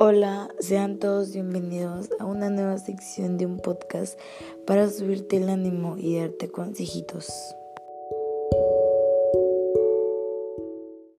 Hola, sean todos bienvenidos a una nueva sección de un podcast para subirte el ánimo y darte consejitos.